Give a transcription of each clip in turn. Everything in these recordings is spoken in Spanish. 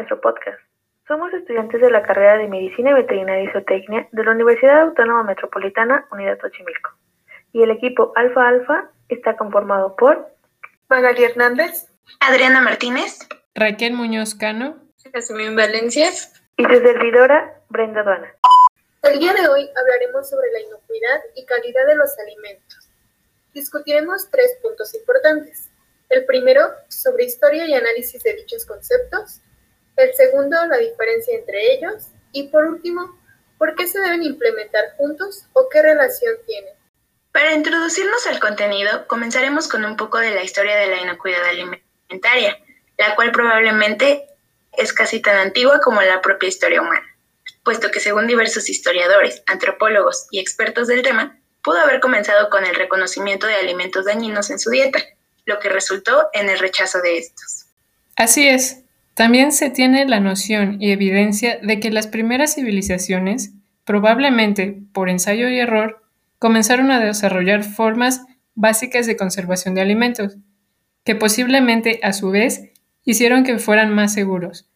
nuestro podcast. Somos estudiantes de la carrera de Medicina Veterinaria y Zootecnia de la Universidad Autónoma Metropolitana Unidad Xochimilco. Y el equipo Alfa Alfa está conformado por Magali Hernández, Adriana Martínez, Raquel Muñoz Cano, Jasmine Valencia y su servidora Brenda Duana. El día de hoy hablaremos sobre la inocuidad y calidad de los alimentos. Discutiremos tres puntos importantes. El primero, sobre historia y análisis de dichos conceptos. El segundo, la diferencia entre ellos. Y por último, por qué se deben implementar juntos o qué relación tienen. Para introducirnos al contenido, comenzaremos con un poco de la historia de la inocuidad alimentaria, la cual probablemente es casi tan antigua como la propia historia humana, puesto que según diversos historiadores, antropólogos y expertos del tema, pudo haber comenzado con el reconocimiento de alimentos dañinos en su dieta, lo que resultó en el rechazo de estos. Así es. También se tiene la noción y evidencia de que las primeras civilizaciones, probablemente por ensayo y error, comenzaron a desarrollar formas básicas de conservación de alimentos, que posiblemente a su vez hicieron que fueran más seguros.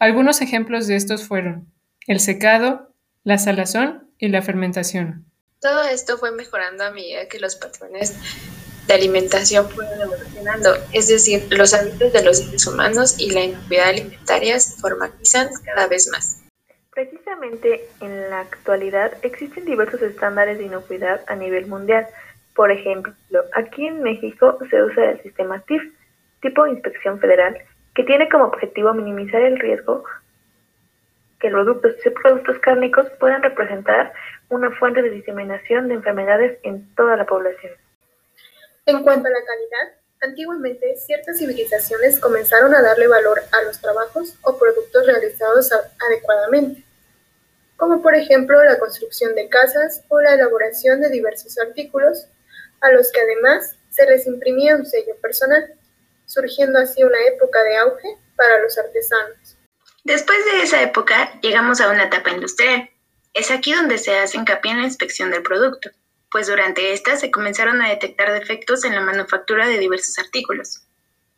Algunos ejemplos de estos fueron el secado, la salazón y la fermentación. Todo esto fue mejorando a medida que los patrones de alimentación fueron evolucionando, es decir, los hábitos de los seres humanos y la inocuidad alimentaria se formalizan cada vez más. Precisamente en la actualidad existen diversos estándares de inocuidad a nivel mundial. Por ejemplo, aquí en México se usa el sistema TIF, tipo Inspección Federal, que tiene como objetivo minimizar el riesgo que productos y productos cárnicos puedan representar una fuente de diseminación de enfermedades en toda la población. En cuanto a la calidad, antiguamente ciertas civilizaciones comenzaron a darle valor a los trabajos o productos realizados adecuadamente, como por ejemplo la construcción de casas o la elaboración de diversos artículos, a los que además se les imprimía un sello personal, surgiendo así una época de auge para los artesanos. Después de esa época llegamos a una etapa industrial. Es aquí donde se hace hincapié en la inspección del producto pues durante esta se comenzaron a detectar defectos en la manufactura de diversos artículos.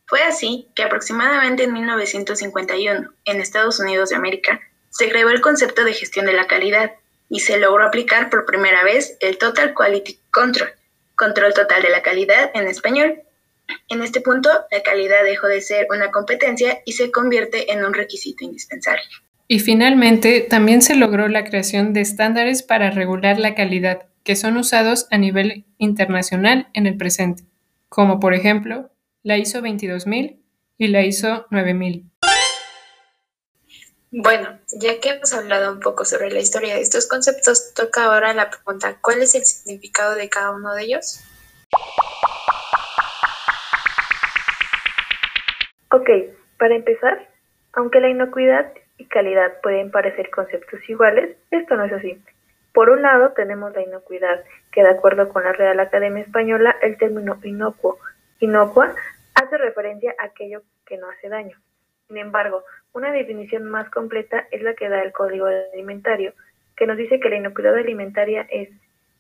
Fue así que aproximadamente en 1951, en Estados Unidos de América, se creó el concepto de gestión de la calidad y se logró aplicar por primera vez el Total Quality Control, control total de la calidad en español. En este punto, la calidad dejó de ser una competencia y se convierte en un requisito indispensable. Y finalmente, también se logró la creación de estándares para regular la calidad, que son usados a nivel internacional en el presente, como por ejemplo la ISO 22000 y la ISO 9000. Bueno, ya que hemos hablado un poco sobre la historia de estos conceptos, toca ahora la pregunta, ¿cuál es el significado de cada uno de ellos? Ok, para empezar, aunque la inocuidad y calidad pueden parecer conceptos iguales, esto no es así. Por un lado tenemos la inocuidad, que de acuerdo con la Real Academia Española, el término inocuo, inocua, hace referencia a aquello que no hace daño. Sin embargo, una definición más completa es la que da el Código Alimentario, que nos dice que la inocuidad alimentaria es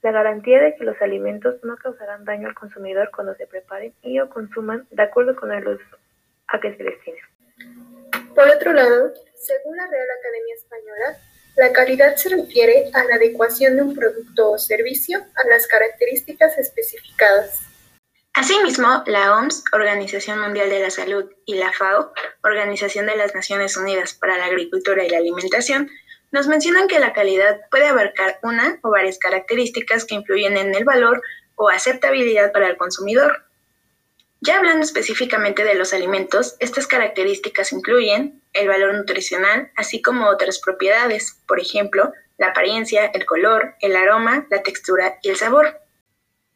la garantía de que los alimentos no causarán daño al consumidor cuando se preparen y o consuman de acuerdo con el uso a que se destinen. Por otro lado, según la Real Academia Española, la calidad se refiere a la adecuación de un producto o servicio a las características especificadas. Asimismo, la OMS, Organización Mundial de la Salud, y la FAO, Organización de las Naciones Unidas para la Agricultura y la Alimentación, nos mencionan que la calidad puede abarcar una o varias características que influyen en el valor o aceptabilidad para el consumidor. Ya hablando específicamente de los alimentos, estas características incluyen el valor nutricional, así como otras propiedades, por ejemplo, la apariencia, el color, el aroma, la textura y el sabor.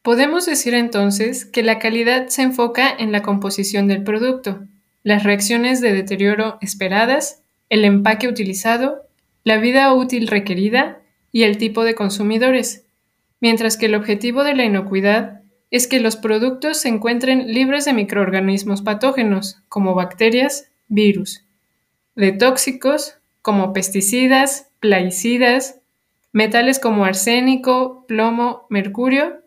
Podemos decir entonces que la calidad se enfoca en la composición del producto, las reacciones de deterioro esperadas, el empaque utilizado, la vida útil requerida y el tipo de consumidores, mientras que el objetivo de la inocuidad es que los productos se encuentren libres de microorganismos patógenos, como bacterias, virus, de tóxicos, como pesticidas, plaguicidas, metales como arsénico, plomo, mercurio,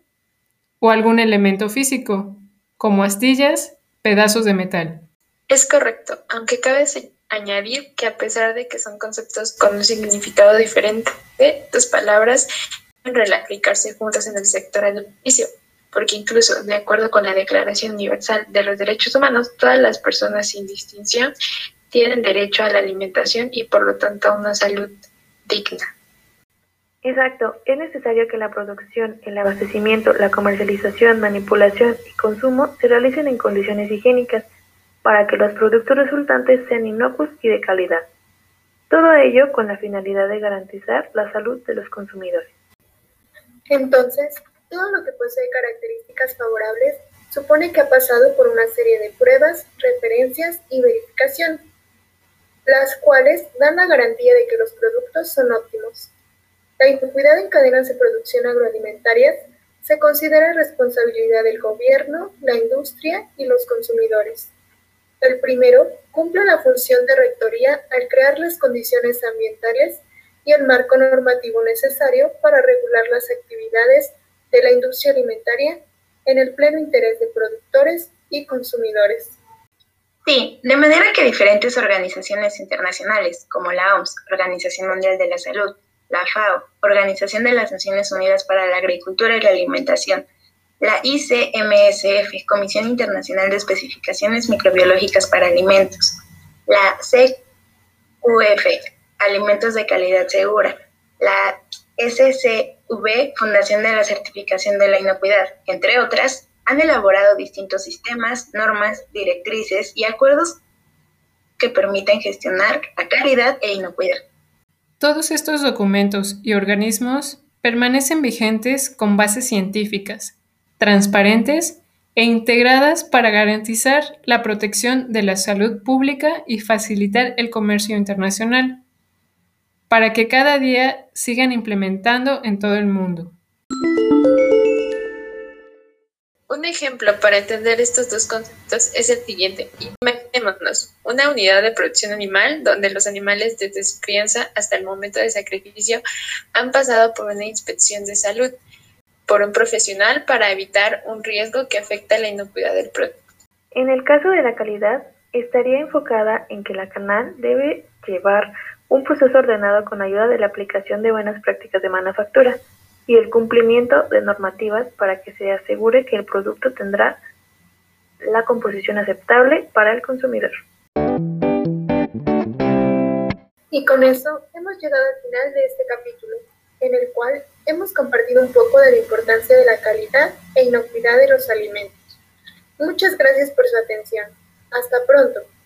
o algún elemento físico, como astillas, pedazos de metal. Es correcto, aunque cabe añadir que a pesar de que son conceptos con un significado diferente, tus palabras pueden aplicarse juntas en el sector alimenticio, porque incluso de acuerdo con la Declaración Universal de los Derechos Humanos, todas las personas sin distinción tienen derecho a la alimentación y por lo tanto a una salud digna. Exacto, es necesario que la producción, el abastecimiento, la comercialización, manipulación y consumo se realicen en condiciones higiénicas para que los productos resultantes sean inocuos y de calidad. Todo ello con la finalidad de garantizar la salud de los consumidores. Entonces, todo lo que posee características favorables supone que ha pasado por una serie de pruebas, referencias y verificación, las cuales dan la garantía de que los productos son óptimos. La inocuidad en cadenas de producción agroalimentarias se considera responsabilidad del gobierno, la industria y los consumidores. El primero cumple la función de rectoría al crear las condiciones ambientales y el marco normativo necesario para regular las actividades de la industria alimentaria en el pleno interés de productores y consumidores. Sí, de manera que diferentes organizaciones internacionales, como la OMS, Organización Mundial de la Salud, la FAO, Organización de las Naciones Unidas para la Agricultura y la Alimentación, la ICMSF, Comisión Internacional de Especificaciones Microbiológicas para Alimentos, la CQF, Alimentos de Calidad Segura, la SCV, Fundación de la Certificación de la Inocuidad, entre otras, han elaborado distintos sistemas, normas, directrices y acuerdos que permiten gestionar la calidad e inocuidad. Todos estos documentos y organismos permanecen vigentes con bases científicas, transparentes e integradas para garantizar la protección de la salud pública y facilitar el comercio internacional, para que cada día sigan implementando en todo el mundo. Un ejemplo para entender estos dos conceptos es el siguiente. Imaginémonos una unidad de producción animal donde los animales desde su crianza hasta el momento de sacrificio han pasado por una inspección de salud por un profesional para evitar un riesgo que afecta la inocuidad del producto. En el caso de la calidad, estaría enfocada en que la canal debe llevar un proceso ordenado con ayuda de la aplicación de buenas prácticas de manufactura y el cumplimiento de normativas para que se asegure que el producto tendrá la composición aceptable para el consumidor. Y con eso hemos llegado al final de este capítulo en el cual hemos compartido un poco de la importancia de la calidad e inocuidad de los alimentos. Muchas gracias por su atención. Hasta pronto.